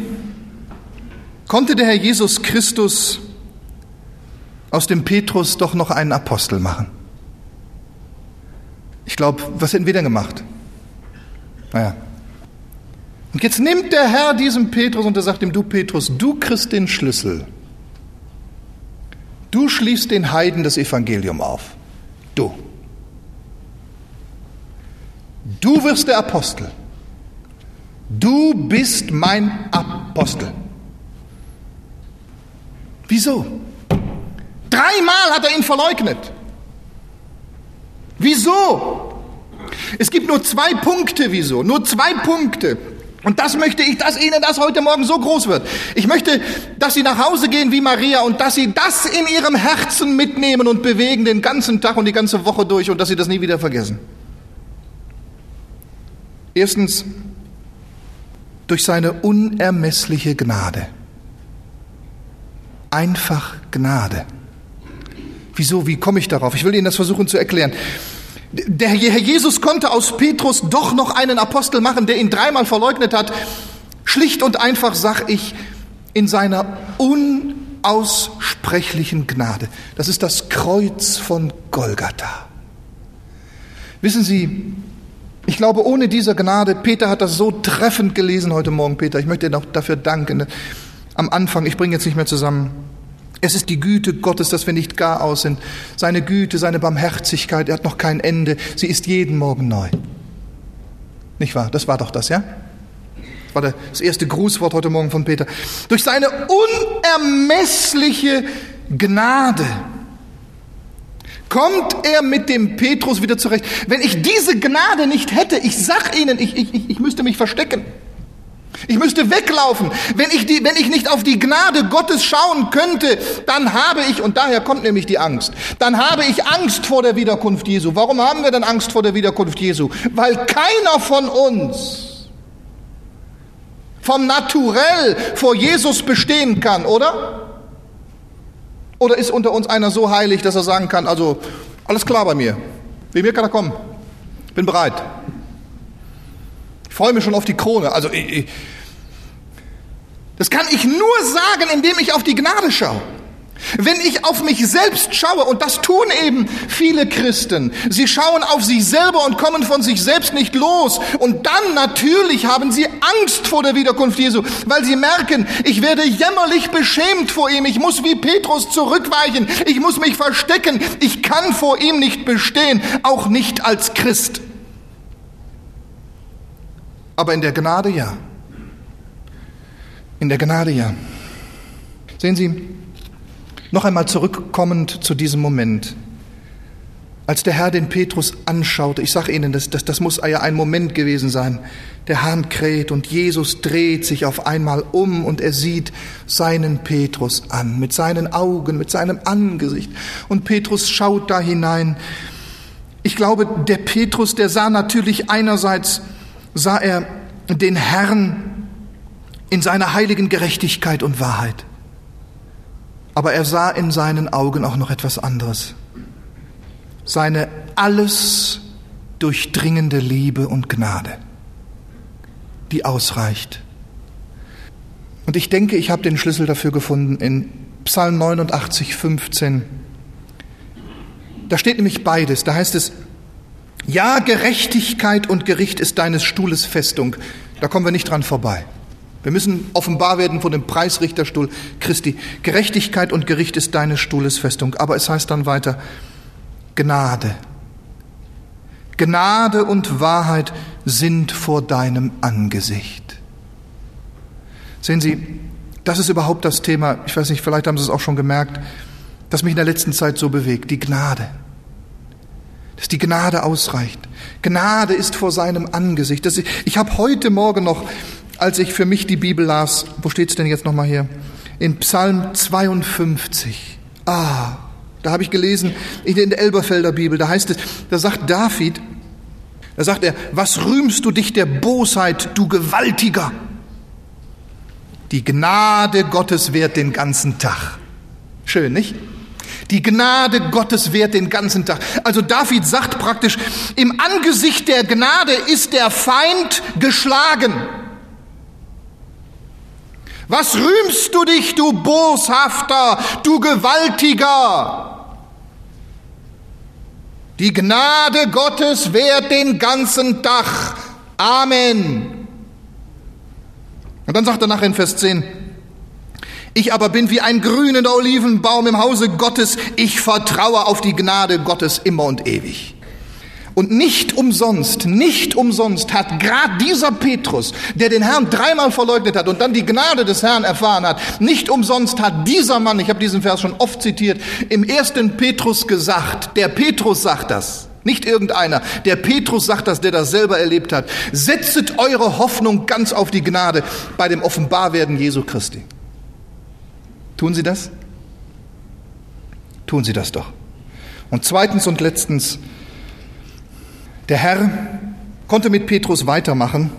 konnte der Herr Jesus Christus aus dem Petrus doch noch einen Apostel machen. Ich glaube, was hätten wir denn gemacht? Naja. Und jetzt nimmt der Herr diesen Petrus und er sagt ihm, du Petrus, du kriegst den Schlüssel. Du schließt den Heiden das Evangelium auf. Du. Du wirst der Apostel. Du bist mein Apostel. Wieso? Dreimal hat er ihn verleugnet. Wieso? Es gibt nur zwei Punkte, wieso? Nur zwei Punkte. Und das möchte ich, dass Ihnen das heute Morgen so groß wird. Ich möchte, dass Sie nach Hause gehen wie Maria und dass Sie das in Ihrem Herzen mitnehmen und bewegen den ganzen Tag und die ganze Woche durch und dass Sie das nie wieder vergessen. Erstens, durch seine unermessliche Gnade. Einfach Gnade. Wieso, wie komme ich darauf? Ich will Ihnen das versuchen zu erklären. Der Herr Jesus konnte aus Petrus doch noch einen Apostel machen, der ihn dreimal verleugnet hat. Schlicht und einfach, sag ich, in seiner unaussprechlichen Gnade. Das ist das Kreuz von Golgatha. Wissen Sie, ich glaube, ohne diese Gnade, Peter hat das so treffend gelesen heute Morgen, Peter, ich möchte dir noch dafür danken. Am Anfang, ich bringe jetzt nicht mehr zusammen. Es ist die Güte Gottes, dass wir nicht gar aus sind. Seine Güte, seine Barmherzigkeit, er hat noch kein Ende. Sie ist jeden Morgen neu. Nicht wahr? Das war doch das, ja? Das war das erste Grußwort heute Morgen von Peter. Durch seine unermessliche Gnade kommt er mit dem Petrus wieder zurecht. Wenn ich diese Gnade nicht hätte, ich sag Ihnen, ich, ich, ich müsste mich verstecken. Ich müsste weglaufen. Wenn ich, die, wenn ich nicht auf die Gnade Gottes schauen könnte, dann habe ich, und daher kommt nämlich die Angst, dann habe ich Angst vor der Wiederkunft Jesu. Warum haben wir denn Angst vor der Wiederkunft Jesu? Weil keiner von uns vom Naturell vor Jesus bestehen kann, oder? Oder ist unter uns einer so heilig, dass er sagen kann, also alles klar bei mir, wie mir kann er kommen, bin bereit. freue mich schon auf die Krone. Also, ich, das kann ich nur sagen, indem ich auf die Gnade schaue. Wenn ich auf mich selbst schaue, und das tun eben viele Christen, sie schauen auf sich selber und kommen von sich selbst nicht los. Und dann natürlich haben sie Angst vor der Wiederkunft Jesu, weil sie merken, ich werde jämmerlich beschämt vor ihm, ich muss wie Petrus zurückweichen, ich muss mich verstecken, ich kann vor ihm nicht bestehen, auch nicht als Christ. Aber in der Gnade ja. In der Gnade ja. Sehen Sie, noch einmal zurückkommend zu diesem Moment. Als der Herr den Petrus anschaute, ich sage Ihnen, das, das, das muss ja ein Moment gewesen sein. Der Hahn kräht und Jesus dreht sich auf einmal um und er sieht seinen Petrus an, mit seinen Augen, mit seinem Angesicht. Und Petrus schaut da hinein. Ich glaube, der Petrus, der sah natürlich einerseits, sah er den Herrn in seiner heiligen Gerechtigkeit und Wahrheit. Aber er sah in seinen Augen auch noch etwas anderes. Seine alles durchdringende Liebe und Gnade, die ausreicht. Und ich denke, ich habe den Schlüssel dafür gefunden in Psalm 89, 15. Da steht nämlich beides. Da heißt es, ja, Gerechtigkeit und Gericht ist deines Stuhles Festung. Da kommen wir nicht dran vorbei. Wir müssen offenbar werden von dem Preisrichterstuhl Christi. Gerechtigkeit und Gericht ist deines Stuhles Festung. Aber es heißt dann weiter, Gnade. Gnade und Wahrheit sind vor deinem Angesicht. Sehen Sie, das ist überhaupt das Thema, ich weiß nicht, vielleicht haben Sie es auch schon gemerkt, das mich in der letzten Zeit so bewegt, die Gnade. Dass die Gnade ausreicht. Gnade ist vor seinem Angesicht. Ich, ich habe heute Morgen noch als ich für mich die Bibel las, wo steht es denn jetzt nochmal hier? In Psalm 52. Ah, da habe ich gelesen, in der Elberfelder Bibel, da heißt es, da sagt David, da sagt er, was rühmst du dich der Bosheit, du Gewaltiger? Die Gnade Gottes währt den ganzen Tag. Schön, nicht? Die Gnade Gottes währt den ganzen Tag. Also David sagt praktisch, im Angesicht der Gnade ist der Feind geschlagen. Was rühmst du dich, du Boshafter, du Gewaltiger? Die Gnade Gottes währt den ganzen Tag. Amen. Und dann sagt er nachher in Vers 10, ich aber bin wie ein grünender Olivenbaum im Hause Gottes. Ich vertraue auf die Gnade Gottes immer und ewig. Und nicht umsonst, nicht umsonst hat gerade dieser Petrus, der den Herrn dreimal verleugnet hat und dann die Gnade des Herrn erfahren hat, nicht umsonst hat dieser Mann, ich habe diesen Vers schon oft zitiert, im ersten Petrus gesagt, der Petrus sagt das, nicht irgendeiner, der Petrus sagt das, der das selber erlebt hat, setzet eure Hoffnung ganz auf die Gnade bei dem Offenbarwerden Jesu Christi. Tun Sie das? Tun Sie das doch. Und zweitens und letztens, der Herr konnte mit Petrus weitermachen.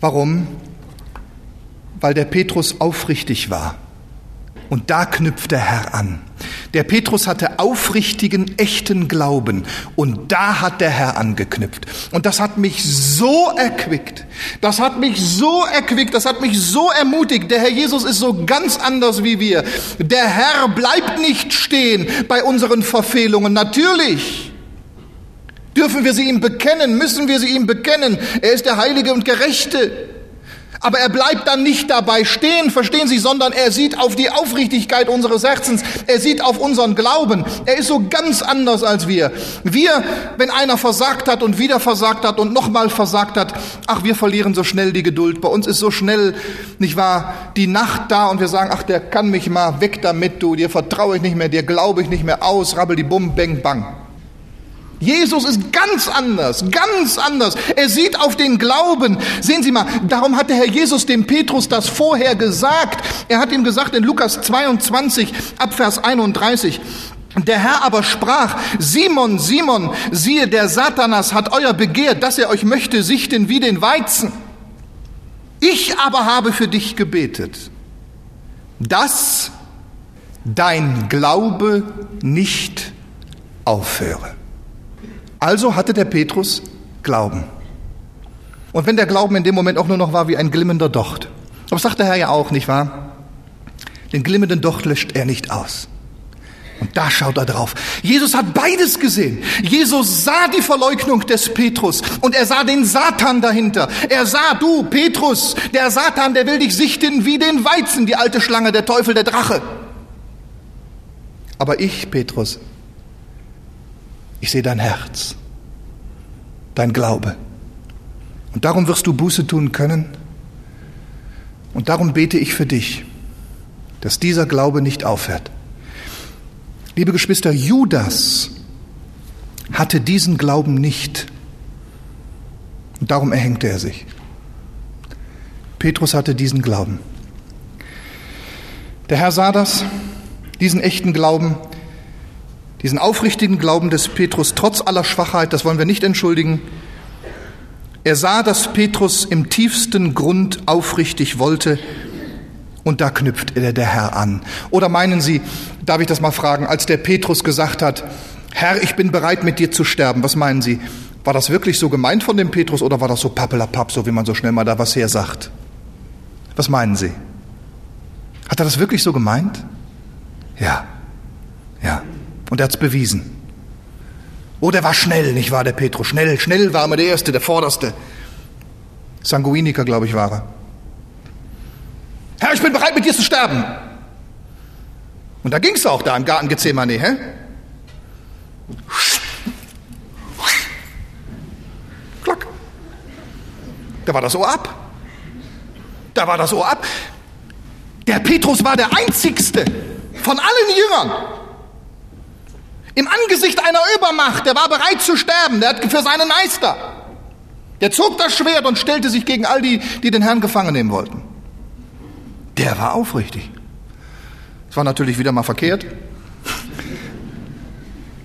Warum? Weil der Petrus aufrichtig war. Und da knüpft der Herr an. Der Petrus hatte aufrichtigen, echten Glauben. Und da hat der Herr angeknüpft. Und das hat mich so erquickt. Das hat mich so erquickt. Das hat mich so ermutigt. Der Herr Jesus ist so ganz anders wie wir. Der Herr bleibt nicht stehen bei unseren Verfehlungen. Natürlich. Dürfen wir sie ihm bekennen? Müssen wir sie ihm bekennen? Er ist der Heilige und Gerechte. Aber er bleibt dann nicht dabei stehen, verstehen Sie, sondern er sieht auf die Aufrichtigkeit unseres Herzens. Er sieht auf unseren Glauben. Er ist so ganz anders als wir. Wir, wenn einer versagt hat und wieder versagt hat und nochmal versagt hat, ach, wir verlieren so schnell die Geduld. Bei uns ist so schnell, nicht wahr, die Nacht da und wir sagen, ach, der kann mich mal weg damit, du, dir vertraue ich nicht mehr, dir glaube ich nicht mehr aus, rabbel die Bum, bang, bang. Jesus ist ganz anders, ganz anders. Er sieht auf den Glauben. Sehen Sie mal, darum hat der Herr Jesus dem Petrus das vorher gesagt. Er hat ihm gesagt in Lukas 22 Abvers 31, der Herr aber sprach, Simon, Simon, siehe, der Satanas hat euer Begehr, dass er euch möchte sichten wie den Weizen. Ich aber habe für dich gebetet, dass dein Glaube nicht aufhöre. Also hatte der Petrus Glauben. Und wenn der Glauben in dem Moment auch nur noch war wie ein glimmender Docht. Aber das sagt der Herr ja auch, nicht wahr? Den glimmenden Docht löscht er nicht aus. Und da schaut er drauf. Jesus hat beides gesehen. Jesus sah die Verleugnung des Petrus und er sah den Satan dahinter. Er sah, du, Petrus, der Satan, der will dich sichten wie den Weizen, die alte Schlange, der Teufel, der Drache. Aber ich, Petrus, ich sehe dein Herz, dein Glaube. Und darum wirst du Buße tun können. Und darum bete ich für dich, dass dieser Glaube nicht aufhört. Liebe Geschwister, Judas hatte diesen Glauben nicht. Und darum erhängte er sich. Petrus hatte diesen Glauben. Der Herr sah das, diesen echten Glauben, diesen aufrichtigen Glauben des Petrus trotz aller Schwachheit, das wollen wir nicht entschuldigen. Er sah, dass Petrus im tiefsten Grund aufrichtig wollte und da knüpft er der Herr an. Oder meinen Sie, darf ich das mal fragen, als der Petrus gesagt hat, Herr, ich bin bereit mit dir zu sterben, was meinen Sie? War das wirklich so gemeint von dem Petrus oder war das so pappelapapp, so wie man so schnell mal da was her sagt? Was meinen Sie? Hat er das wirklich so gemeint? Ja, ja. Und er hat es bewiesen. Oh, der war schnell, nicht wahr, der Petrus? Schnell, schnell war immer der Erste, der Vorderste. Sanguiniker, glaube ich, war er. Herr, ich bin bereit, mit dir zu sterben. Und da ging es auch da im Garten Gethsemane, hä? Klack. Da war das Ohr ab. Da war das Ohr ab. Der Petrus war der einzigste von allen Jüngern. Im Angesicht einer Übermacht, der war bereit zu sterben, der hat für seinen Meister. Der zog das Schwert und stellte sich gegen all die, die den Herrn gefangen nehmen wollten. Der war aufrichtig. Es war natürlich wieder mal verkehrt,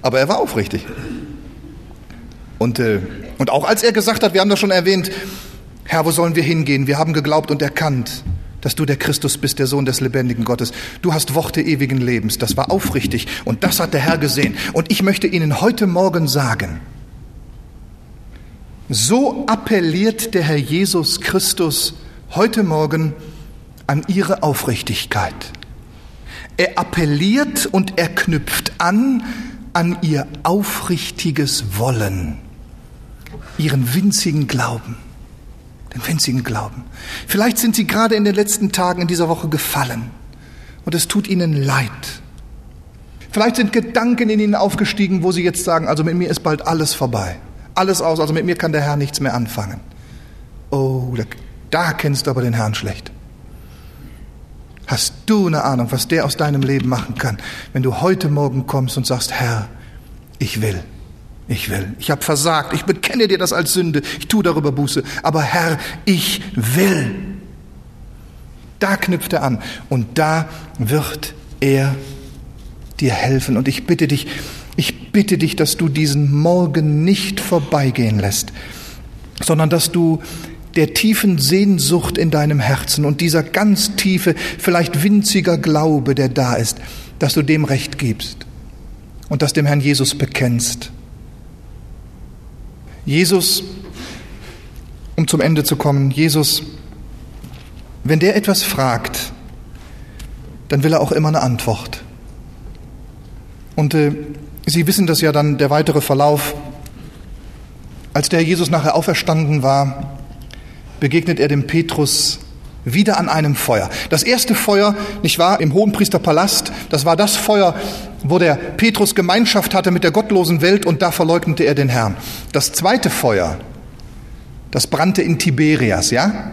aber er war aufrichtig. Und, äh, und auch als er gesagt hat, wir haben das schon erwähnt, Herr, wo sollen wir hingehen? Wir haben geglaubt und erkannt, dass du der Christus bist, der Sohn des lebendigen Gottes. Du hast Worte ewigen Lebens. Das war aufrichtig und das hat der Herr gesehen. Und ich möchte Ihnen heute Morgen sagen, so appelliert der Herr Jesus Christus heute Morgen an ihre Aufrichtigkeit. Er appelliert und er knüpft an an ihr aufrichtiges Wollen, ihren winzigen Glauben, den winzigen Glauben. Vielleicht sind sie gerade in den letzten Tagen in dieser Woche gefallen und es tut ihnen leid. Vielleicht sind Gedanken in ihnen aufgestiegen, wo sie jetzt sagen, also mit mir ist bald alles vorbei, alles aus, also mit mir kann der Herr nichts mehr anfangen. Oh, da, da kennst du aber den Herrn schlecht. Hast du eine Ahnung, was der aus deinem Leben machen kann, wenn du heute Morgen kommst und sagst, Herr, ich will, ich will, ich habe versagt, ich bekenne dir das als Sünde, ich tue darüber Buße, aber Herr, ich will. Da knüpft er an und da wird er dir helfen. Und ich bitte dich, ich bitte dich, dass du diesen Morgen nicht vorbeigehen lässt, sondern dass du der tiefen Sehnsucht in deinem Herzen und dieser ganz tiefe, vielleicht winziger Glaube, der da ist, dass du dem Recht gibst und das dem Herrn Jesus bekennst. Jesus, um zum Ende zu kommen, Jesus, wenn der etwas fragt, dann will er auch immer eine Antwort. Und äh, Sie wissen das ja dann, der weitere Verlauf. Als der Jesus nachher auferstanden war, begegnet er dem Petrus wieder an einem Feuer. Das erste Feuer, nicht wahr, im Hohenpriesterpalast, das war das Feuer, wo der Petrus Gemeinschaft hatte mit der gottlosen Welt und da verleugnete er den Herrn. Das zweite Feuer, das brannte in Tiberias, ja?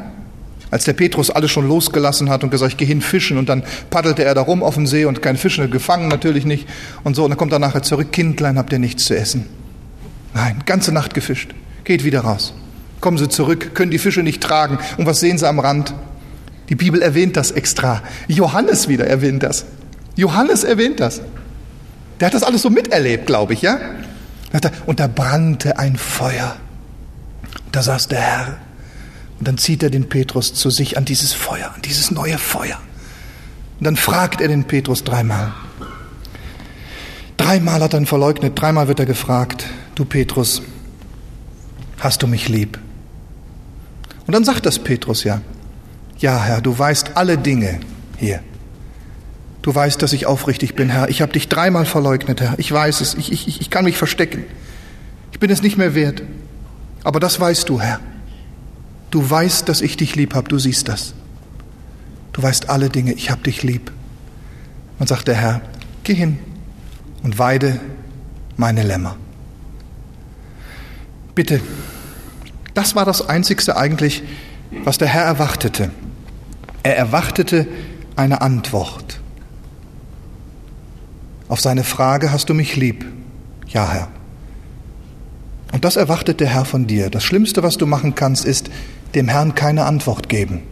Als der Petrus alles schon losgelassen hat und gesagt, ich gehe hin fischen und dann paddelte er da rum auf dem See und kein Fische gefangen, natürlich nicht. Und so, und dann kommt er nachher zurück, Kindlein, habt ihr nichts zu essen? Nein, ganze Nacht gefischt, geht wieder raus. Kommen sie zurück, können die Fische nicht tragen. Und was sehen sie am Rand? Die Bibel erwähnt das extra. Johannes wieder erwähnt das. Johannes erwähnt das. Der hat das alles so miterlebt, glaube ich, ja? Und da brannte ein Feuer. Da saß der Herr. Und dann zieht er den Petrus zu sich an dieses Feuer, an dieses neue Feuer. Und dann fragt er den Petrus dreimal. Dreimal hat er ihn verleugnet, dreimal wird er gefragt, du Petrus, hast du mich lieb? Und dann sagt das Petrus ja. Ja, Herr, du weißt alle Dinge hier. Du weißt, dass ich aufrichtig bin, Herr. Ich habe dich dreimal verleugnet, Herr. Ich weiß es. Ich, ich, ich kann mich verstecken. Ich bin es nicht mehr wert. Aber das weißt du, Herr. Du weißt, dass ich dich lieb habe. Du siehst das. Du weißt alle Dinge. Ich habe dich lieb. Und sagt der Herr, geh hin und weide meine Lämmer. Bitte, das war das Einzigste eigentlich, was der Herr erwartete. Er erwartete eine Antwort. Auf seine Frage, hast du mich lieb? Ja, Herr. Und das erwartet der Herr von dir. Das Schlimmste, was du machen kannst, ist dem Herrn keine Antwort geben.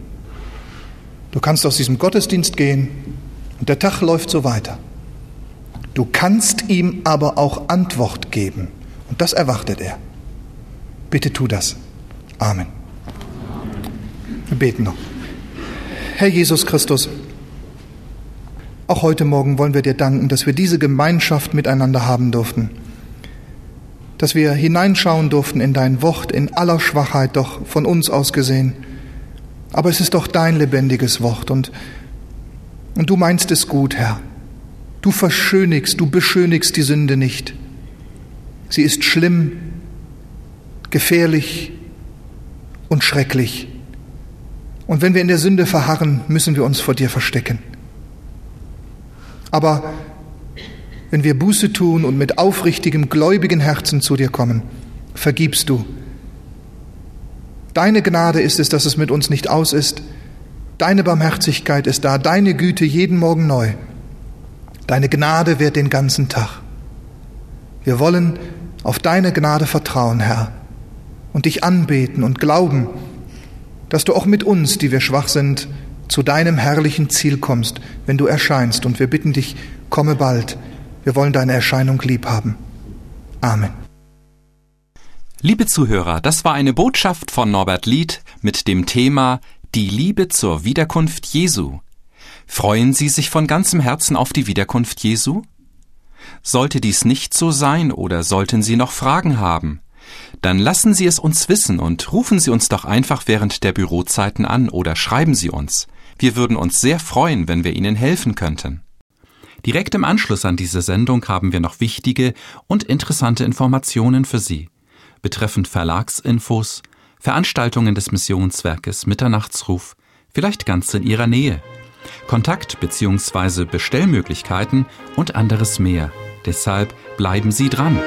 Du kannst aus diesem Gottesdienst gehen und der Tag läuft so weiter. Du kannst ihm aber auch Antwort geben. Und das erwartet er. Bitte tu das. Amen. Wir beten noch. Herr Jesus Christus, auch heute Morgen wollen wir dir danken, dass wir diese Gemeinschaft miteinander haben durften. Dass wir hineinschauen durften in dein Wort in aller Schwachheit, doch von uns aus gesehen. Aber es ist doch dein lebendiges Wort und, und du meinst es gut, Herr. Du verschönigst, du beschönigst die Sünde nicht. Sie ist schlimm, gefährlich und schrecklich. Und wenn wir in der Sünde verharren, müssen wir uns vor dir verstecken. Aber wenn wir Buße tun und mit aufrichtigem, gläubigen Herzen zu dir kommen, vergibst du. Deine Gnade ist es, dass es mit uns nicht aus ist. Deine Barmherzigkeit ist da, deine Güte jeden Morgen neu. Deine Gnade währt den ganzen Tag. Wir wollen auf deine Gnade vertrauen, Herr, und dich anbeten und glauben, dass du auch mit uns, die wir schwach sind, zu deinem herrlichen Ziel kommst, wenn du erscheinst. Und wir bitten dich, komme bald. Wir wollen deine Erscheinung lieb haben. Amen. Liebe Zuhörer, das war eine Botschaft von Norbert Lied mit dem Thema Die Liebe zur Wiederkunft Jesu. Freuen Sie sich von ganzem Herzen auf die Wiederkunft Jesu? Sollte dies nicht so sein oder sollten Sie noch Fragen haben, dann lassen Sie es uns wissen und rufen Sie uns doch einfach während der Bürozeiten an oder schreiben Sie uns. Wir würden uns sehr freuen, wenn wir Ihnen helfen könnten. Direkt im Anschluss an diese Sendung haben wir noch wichtige und interessante Informationen für Sie betreffend Verlagsinfos, Veranstaltungen des Missionswerkes Mitternachtsruf, vielleicht ganz in Ihrer Nähe. Kontakt- bzw. Bestellmöglichkeiten und anderes mehr. Deshalb bleiben Sie dran.